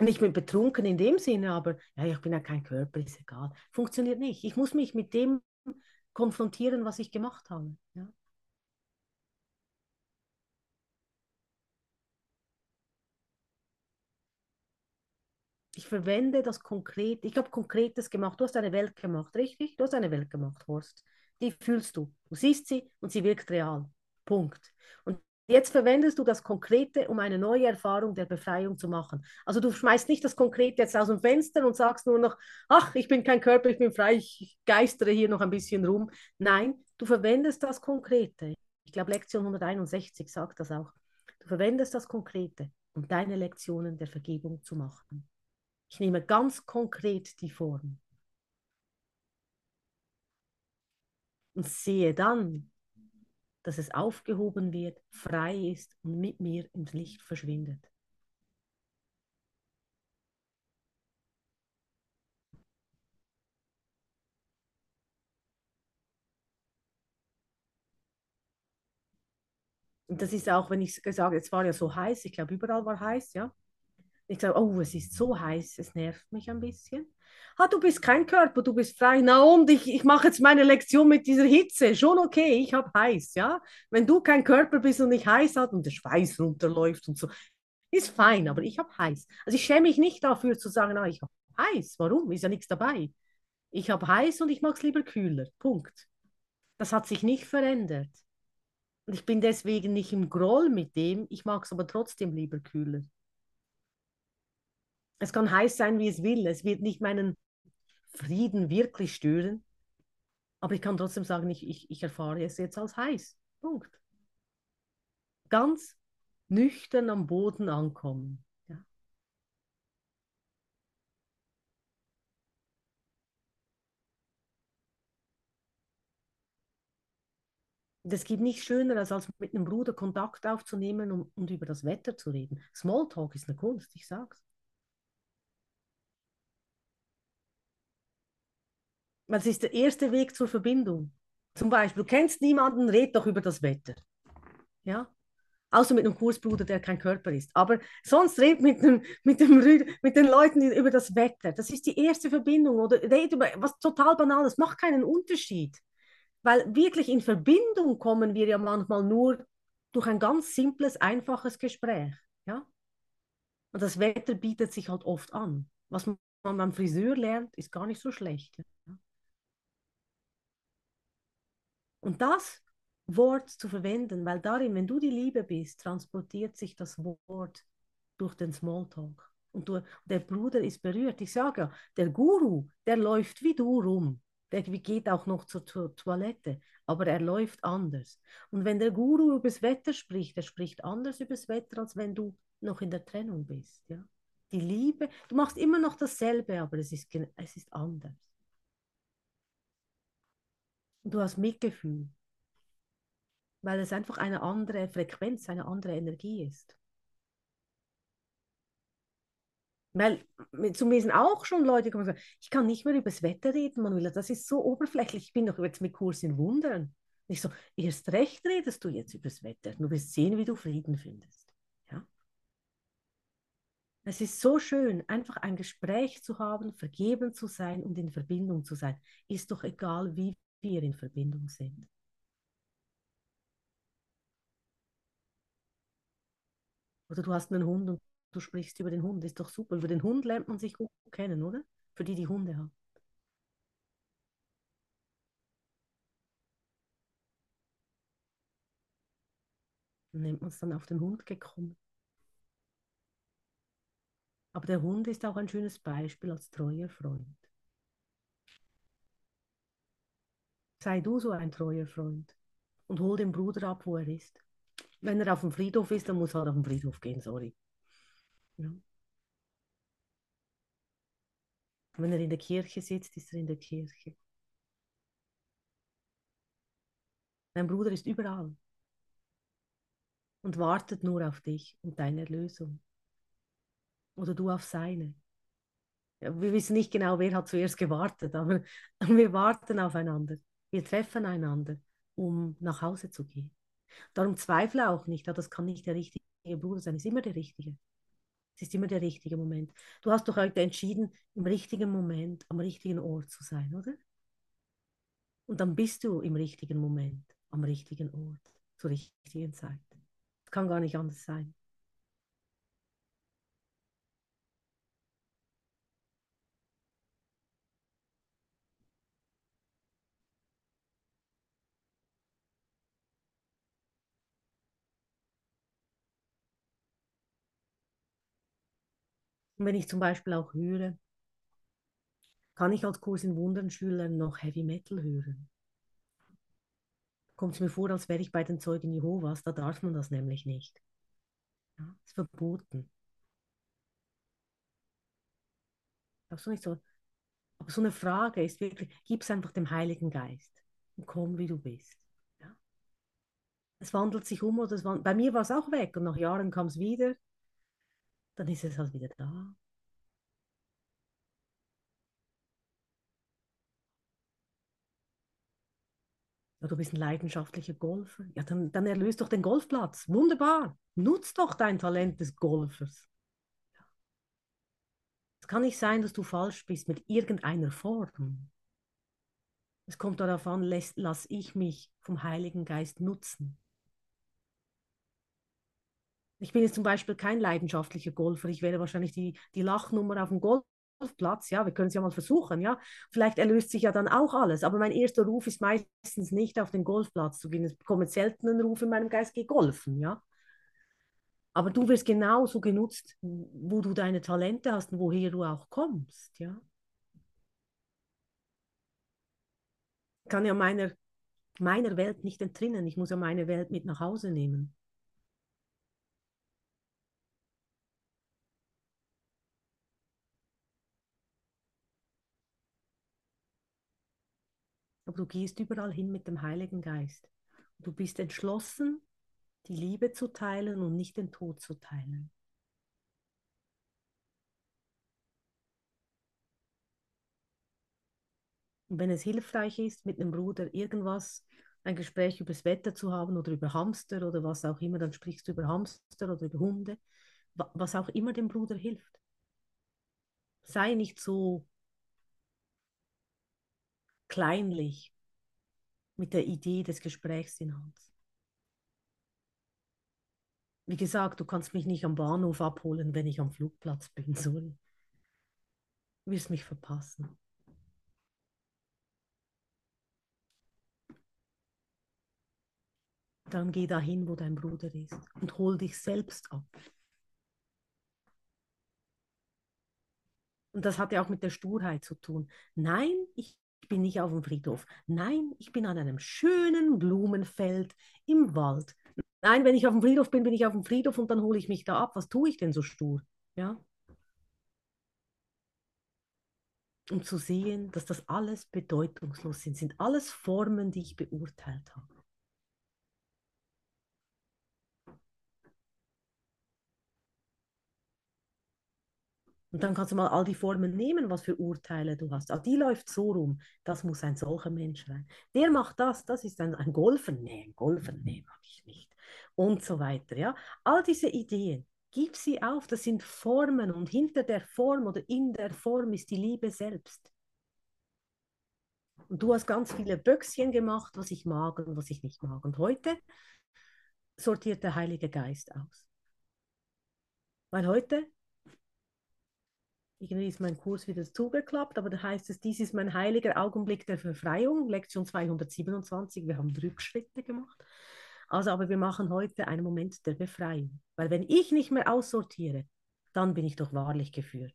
nicht mit betrunken in dem Sinne, aber ja, ich bin ja kein Körper, ist egal. Funktioniert nicht. Ich muss mich mit dem konfrontieren, was ich gemacht habe. Ja. Ich verwende das konkret. Ich habe Konkretes gemacht. Du hast eine Welt gemacht, richtig? Du hast eine Welt gemacht, Horst. Die fühlst du. Du siehst sie und sie wirkt real. Punkt. Und Jetzt verwendest du das Konkrete, um eine neue Erfahrung der Befreiung zu machen. Also du schmeißt nicht das Konkrete jetzt aus dem Fenster und sagst nur noch, ach, ich bin kein Körper, ich bin frei, ich geistere hier noch ein bisschen rum. Nein, du verwendest das Konkrete. Ich glaube, Lektion 161 sagt das auch. Du verwendest das Konkrete, um deine Lektionen der Vergebung zu machen. Ich nehme ganz konkret die Form. Und sehe dann, dass es aufgehoben wird, frei ist und mit mir ins Licht verschwindet. Und das ist auch, wenn ich sage, es war ja so heiß, ich glaube, überall war heiß, ja. Ich sage, oh, es ist so heiß, es nervt mich ein bisschen. Ah, du bist kein Körper, du bist frei. Na und ich, ich mache jetzt meine Lektion mit dieser Hitze. Schon okay, ich habe heiß, ja. Wenn du kein Körper bist und nicht heiß hast und der Schweiß runterläuft und so, ist fein, aber ich habe heiß. Also ich schäme mich nicht dafür zu sagen, ah, ich habe heiß. Warum? Ist ja nichts dabei. Ich habe heiß und ich mag es lieber kühler. Punkt. Das hat sich nicht verändert. Und ich bin deswegen nicht im Groll mit dem, ich mag es aber trotzdem lieber kühler. Es kann heiß sein, wie es will. Es wird nicht meinen Frieden wirklich stören. Aber ich kann trotzdem sagen, ich, ich, ich erfahre es jetzt als heiß. Punkt. Ganz nüchtern am Boden ankommen. Ja. Es gibt nichts Schöneres, als mit einem Bruder Kontakt aufzunehmen und, und über das Wetter zu reden. Smalltalk ist eine Kunst, ich sag's. Es ist der erste Weg zur Verbindung. Zum Beispiel, du kennst niemanden, red doch über das Wetter. Ja? Außer mit einem Kursbruder, der kein Körper ist. Aber sonst red mit, dem, mit, dem, mit den Leuten über das Wetter. Das ist die erste Verbindung. Oder red über was total Banales. Macht keinen Unterschied. Weil wirklich in Verbindung kommen wir ja manchmal nur durch ein ganz simples, einfaches Gespräch. Ja? Und das Wetter bietet sich halt oft an. Was man beim Friseur lernt, ist gar nicht so schlecht. Ja? Und das Wort zu verwenden, weil darin, wenn du die Liebe bist, transportiert sich das Wort durch den Smalltalk. Und du, der Bruder ist berührt. Ich sage ja, der Guru, der läuft wie du rum. Der geht auch noch zur, zur Toilette, aber er läuft anders. Und wenn der Guru über das Wetter spricht, er spricht anders über das Wetter, als wenn du noch in der Trennung bist. Ja? Die Liebe, du machst immer noch dasselbe, aber es ist, es ist anders. Du hast Mitgefühl, weil es einfach eine andere Frequenz, eine andere Energie ist. Weil zu mir sind auch schon Leute gekommen und gesagt, ich kann nicht mehr über das Wetter reden, Manuela, das ist so oberflächlich, ich bin doch jetzt mit Kurs in Wundern. Ich so, erst recht redest du jetzt über das Wetter, du wirst sehen, wie du Frieden findest. Ja? Es ist so schön, einfach ein Gespräch zu haben, vergeben zu sein und in Verbindung zu sein. Ist doch egal, wie wir in Verbindung sind. Oder du hast einen Hund und du sprichst über den Hund. Ist doch super. Über den Hund lernt man sich gut kennen, oder? Für die, die Hunde haben. Nennt man es dann auf den Hund gekommen. Aber der Hund ist auch ein schönes Beispiel als treuer Freund. Sei du so ein treuer Freund und hol den Bruder ab, wo er ist. Wenn er auf dem Friedhof ist, dann muss er halt auf den Friedhof gehen, sorry. Ja. Wenn er in der Kirche sitzt, ist er in der Kirche. Dein Bruder ist überall und wartet nur auf dich und deine Erlösung. Oder du auf seine. Ja, wir wissen nicht genau, wer hat zuerst gewartet, aber (laughs) wir warten aufeinander. Wir treffen einander, um nach Hause zu gehen. Darum zweifle auch nicht, das kann nicht der richtige Bruder sein, es ist immer der richtige. Es ist immer der richtige Moment. Du hast doch heute entschieden, im richtigen Moment, am richtigen Ort zu sein, oder? Und dann bist du im richtigen Moment, am richtigen Ort, zur richtigen Zeit. Es kann gar nicht anders sein. Und wenn ich zum Beispiel auch höre, kann ich als Kurs in Wundern Schüler noch Heavy Metal hören? Kommt es mir vor, als wäre ich bei den Zeugen Jehovas, da darf man das nämlich nicht. Ja, ist verboten. Darfst du nicht so? Aber so eine Frage ist wirklich, gib es einfach dem Heiligen Geist und komm, wie du bist. Ja? Es wandelt sich um oder es wandelt, bei mir war es auch weg und nach Jahren kam es wieder dann ist es halt wieder da. Ja, du bist ein leidenschaftlicher Golfer. Ja, dann, dann erlöst doch den Golfplatz. Wunderbar. Nutz doch dein Talent des Golfers. Ja. Es kann nicht sein, dass du falsch bist mit irgendeiner Form. Es kommt darauf an, lass, lass ich mich vom Heiligen Geist nutzen. Ich bin jetzt zum Beispiel kein leidenschaftlicher Golfer. Ich wäre wahrscheinlich die, die Lachnummer auf dem Golfplatz. Ja, wir können es ja mal versuchen. Ja, vielleicht erlöst sich ja dann auch alles. Aber mein erster Ruf ist meistens nicht auf den Golfplatz zu gehen. Es bekommt selten einen Ruf in meinem Geist, geh golfen. Ja, aber du wirst genauso genutzt, wo du deine Talente hast und woher du auch kommst. Ja, ich kann ja meiner meiner Welt nicht entrinnen. Ich muss ja meine Welt mit nach Hause nehmen. Aber du gehst überall hin mit dem Heiligen Geist Du bist entschlossen, die Liebe zu teilen und nicht den Tod zu teilen. Und wenn es hilfreich ist, mit einem Bruder irgendwas, ein Gespräch über das Wetter zu haben oder über Hamster oder was auch immer, dann sprichst du über Hamster oder über Hunde, was auch immer dem Bruder hilft. Sei nicht so kleinlich mit der Idee des Gesprächs in Hand. Wie gesagt, du kannst mich nicht am Bahnhof abholen, wenn ich am Flugplatz bin, (laughs) sorry. Du wirst mich verpassen. Dann geh dahin, wo dein Bruder ist und hol dich selbst ab. Und das hat ja auch mit der Sturheit zu tun. Nein, ich bin nicht auf dem Friedhof. Nein, ich bin an einem schönen Blumenfeld im Wald. Nein, wenn ich auf dem Friedhof bin, bin ich auf dem Friedhof und dann hole ich mich da ab. Was tue ich denn so stur? Ja? Um zu sehen, dass das alles bedeutungslos sind, sind alles Formen, die ich beurteilt habe. Und dann kannst du mal all die Formen nehmen, was für Urteile du hast. Ah, die läuft so rum. Das muss ein solcher Mensch sein. Der macht das, das ist ein, ein Golfer. Nee, ein Golfer, nee, mag ich nicht. Und so weiter. Ja? All diese Ideen, gib sie auf. Das sind Formen und hinter der Form oder in der Form ist die Liebe selbst. Und du hast ganz viele Böckchen gemacht, was ich mag und was ich nicht mag. Und heute sortiert der Heilige Geist aus. Weil heute irgendwie ist mein Kurs wieder zugeklappt, aber da heißt es, dies ist mein heiliger Augenblick der Befreiung, Lektion 227. Wir haben Rückschritte gemacht. Also, aber wir machen heute einen Moment der Befreiung. Weil wenn ich nicht mehr aussortiere, dann bin ich doch wahrlich geführt.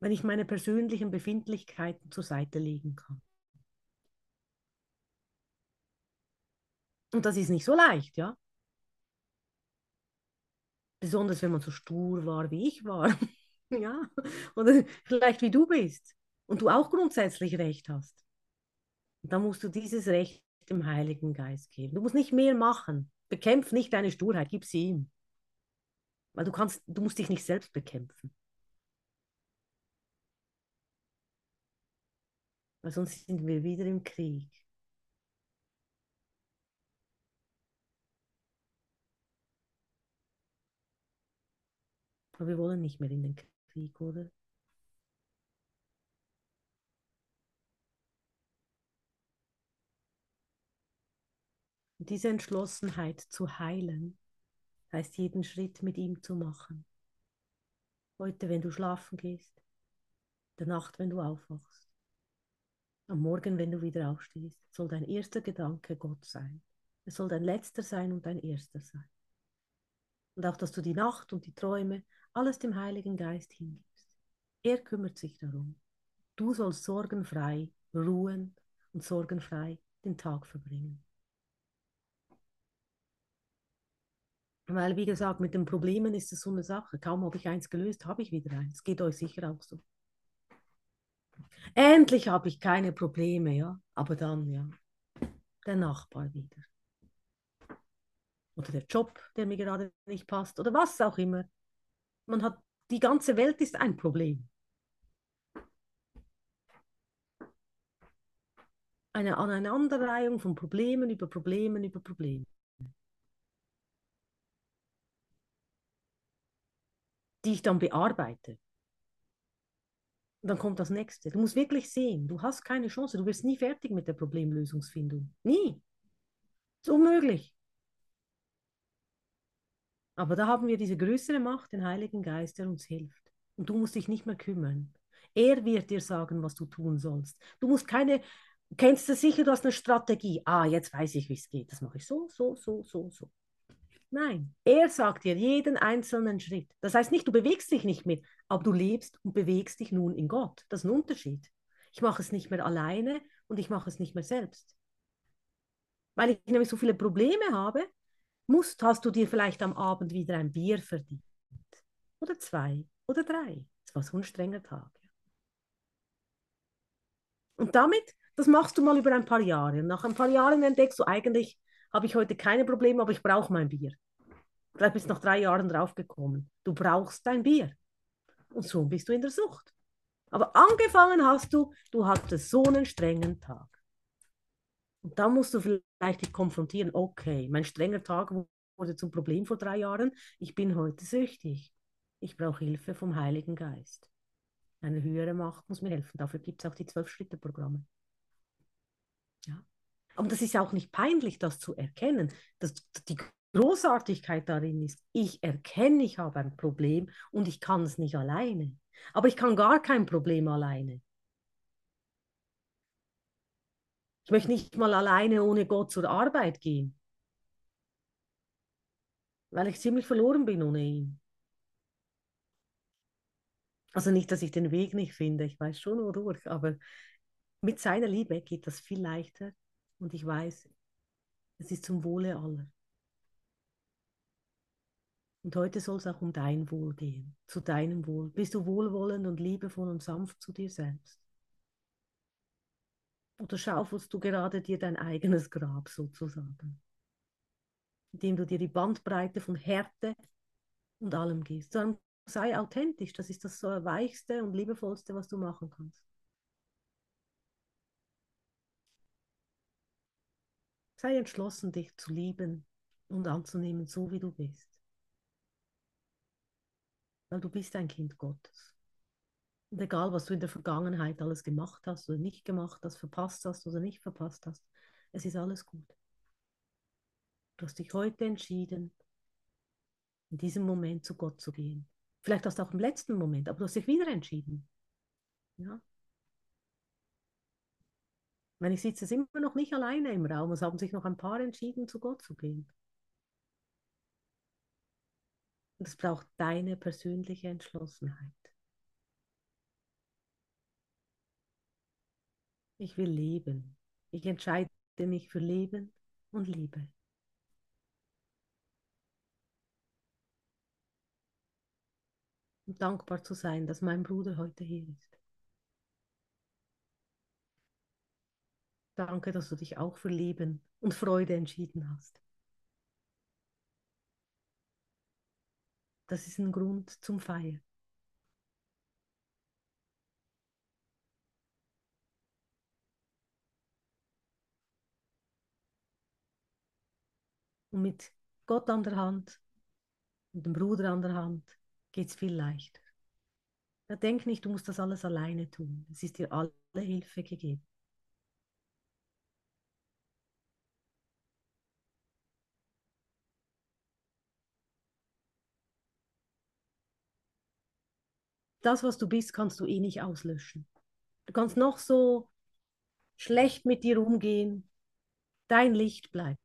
Wenn ich meine persönlichen Befindlichkeiten zur Seite legen kann. Und das ist nicht so leicht, ja. Besonders wenn man so stur war, wie ich war. (laughs) ja. Oder vielleicht wie du bist. Und du auch grundsätzlich Recht hast. Dann musst du dieses Recht dem Heiligen Geist geben. Du musst nicht mehr machen. Bekämpf nicht deine Sturheit, gib sie ihm. Weil du kannst, du musst dich nicht selbst bekämpfen. Weil sonst sind wir wieder im Krieg. Aber wir wollen nicht mehr in den Krieg, oder? Diese Entschlossenheit zu heilen, heißt jeden Schritt mit ihm zu machen. Heute, wenn du schlafen gehst, der Nacht, wenn du aufwachst, am Morgen, wenn du wieder aufstehst, soll dein erster Gedanke Gott sein. Es soll dein letzter sein und dein erster sein. Und auch, dass du die Nacht und die Träume alles dem Heiligen Geist hingibst. Er kümmert sich darum. Du sollst sorgenfrei ruhen und sorgenfrei den Tag verbringen. Weil, wie gesagt, mit den Problemen ist es so eine Sache. Kaum habe ich eins gelöst, habe ich wieder eins. Geht euch sicher auch so. Endlich habe ich keine Probleme, ja. Aber dann, ja, der Nachbar wieder. Oder der Job, der mir gerade nicht passt. Oder was auch immer. Man hat, die ganze Welt ist ein Problem. Eine Aneinanderreihung von Problemen über Problemen über Probleme. Die ich dann bearbeite. Und dann kommt das nächste. Du musst wirklich sehen, du hast keine Chance. Du wirst nie fertig mit der Problemlösungsfindung. Nie. Das ist unmöglich. Aber da haben wir diese größere Macht, den Heiligen Geist, der uns hilft. Und du musst dich nicht mehr kümmern. Er wird dir sagen, was du tun sollst. Du musst keine, kennst du sicher, du hast eine Strategie. Ah, jetzt weiß ich, wie es geht. Das mache ich so, so, so, so, so. Nein, er sagt dir jeden einzelnen Schritt. Das heißt nicht, du bewegst dich nicht mit, aber du lebst und bewegst dich nun in Gott. Das ist ein Unterschied. Ich mache es nicht mehr alleine und ich mache es nicht mehr selbst. Weil ich nämlich so viele Probleme habe, musst, hast du dir vielleicht am Abend wieder ein Bier verdient. Oder zwei oder drei. Das war so ein strenger Tag. Und damit, das machst du mal über ein paar Jahre. Und nach ein paar Jahren entdeckst du, eigentlich habe ich heute keine Probleme, aber ich brauche mein Bier. Vielleicht bist du nach drei Jahren draufgekommen. Du brauchst dein Bier. Und so bist du in der Sucht. Aber angefangen hast du, du hattest so einen strengen Tag. Und da musst du vielleicht dich konfrontieren, okay, mein strenger Tag wurde zum Problem vor drei Jahren, ich bin heute süchtig. Ich brauche Hilfe vom Heiligen Geist. Eine höhere Macht muss mir helfen. Dafür gibt es auch die Zwölf-Schritte-Programme. Ja. Aber das ist auch nicht peinlich, das zu erkennen. Das, die Großartigkeit darin ist, ich erkenne, ich habe ein Problem und ich kann es nicht alleine. Aber ich kann gar kein Problem alleine. Ich möchte nicht mal alleine ohne Gott zur Arbeit gehen, weil ich ziemlich verloren bin ohne ihn. Also nicht, dass ich den Weg nicht finde, ich weiß schon wodurch, aber mit seiner Liebe geht das viel leichter und ich weiß, es ist zum Wohle aller. Und heute soll es auch um dein Wohl gehen, zu deinem Wohl. Bist du wohlwollend und liebevoll und sanft zu dir selbst? Oder schaufelst du gerade dir dein eigenes Grab sozusagen? Indem du dir die Bandbreite von Härte und allem gibst. Dann sei authentisch, das ist das weichste und liebevollste, was du machen kannst. Sei entschlossen, dich zu lieben und anzunehmen, so wie du bist weil du bist ein Kind Gottes. Und egal, was du in der Vergangenheit alles gemacht hast oder nicht gemacht hast, verpasst hast oder nicht verpasst hast, es ist alles gut. Du hast dich heute entschieden, in diesem Moment zu Gott zu gehen. Vielleicht hast du auch im letzten Moment, aber du hast dich wieder entschieden. Ja. Wenn ich sitze, sind wir noch nicht alleine im Raum, es haben sich noch ein paar entschieden, zu Gott zu gehen. Und es braucht deine persönliche Entschlossenheit. Ich will leben. Ich entscheide mich für Leben und Liebe. Und dankbar zu sein, dass mein Bruder heute hier ist. Danke, dass du dich auch für Leben und Freude entschieden hast. Das ist ein Grund zum Feiern. Und mit Gott an der Hand und dem Bruder an der Hand geht es viel leichter. Ja, denk nicht, du musst das alles alleine tun. Es ist dir alle Hilfe gegeben. das, was du bist, kannst du eh nicht auslöschen. Du kannst noch so schlecht mit dir umgehen. Dein Licht bleibt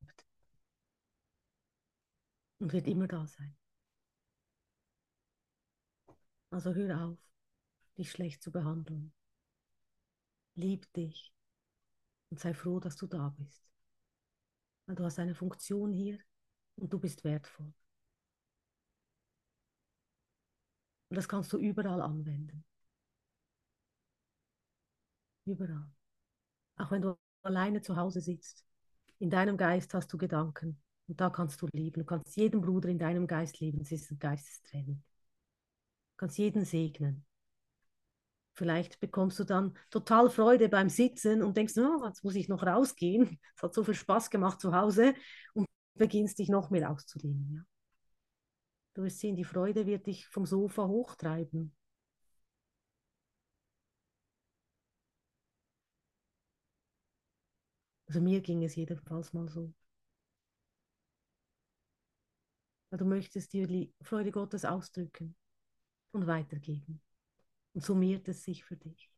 und wird immer da sein. Also hör auf, dich schlecht zu behandeln. Lieb dich und sei froh, dass du da bist. Weil du hast eine Funktion hier und du bist wertvoll. Und das kannst du überall anwenden. Überall. Auch wenn du alleine zu Hause sitzt. In deinem Geist hast du Gedanken. Und da kannst du lieben. Du kannst jeden Bruder in deinem Geist lieben. Es ist ein Geistestraining. Du kannst jeden segnen. Vielleicht bekommst du dann total Freude beim Sitzen und denkst, oh, jetzt muss ich noch rausgehen. Es hat so viel Spaß gemacht zu Hause und beginnst dich noch mehr auszudehnen. Ja? Du wirst sehen, die Freude wird dich vom Sofa hochtreiben. Also mir ging es jedenfalls mal so. Weil du möchtest dir die Freude Gottes ausdrücken und weitergeben. Und summiert es sich für dich.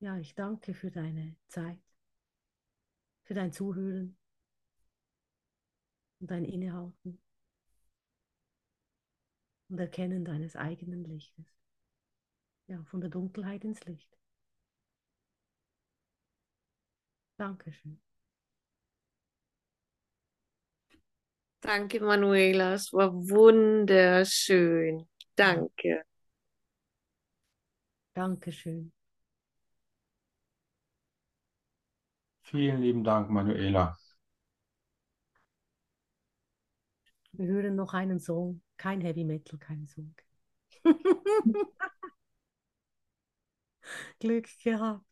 Ja, ich danke für deine Zeit, für dein Zuhören und dein Innehalten und Erkennen deines eigenen Lichtes. Ja, von der Dunkelheit ins Licht. Dankeschön. Danke, Manuela. Es war wunderschön. Danke. Dankeschön. Vielen lieben Dank, Manuela. Wir hören noch einen Song. Kein Heavy Metal, kein Song. (laughs) Glück gehabt.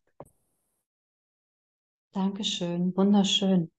Dankeschön, wunderschön.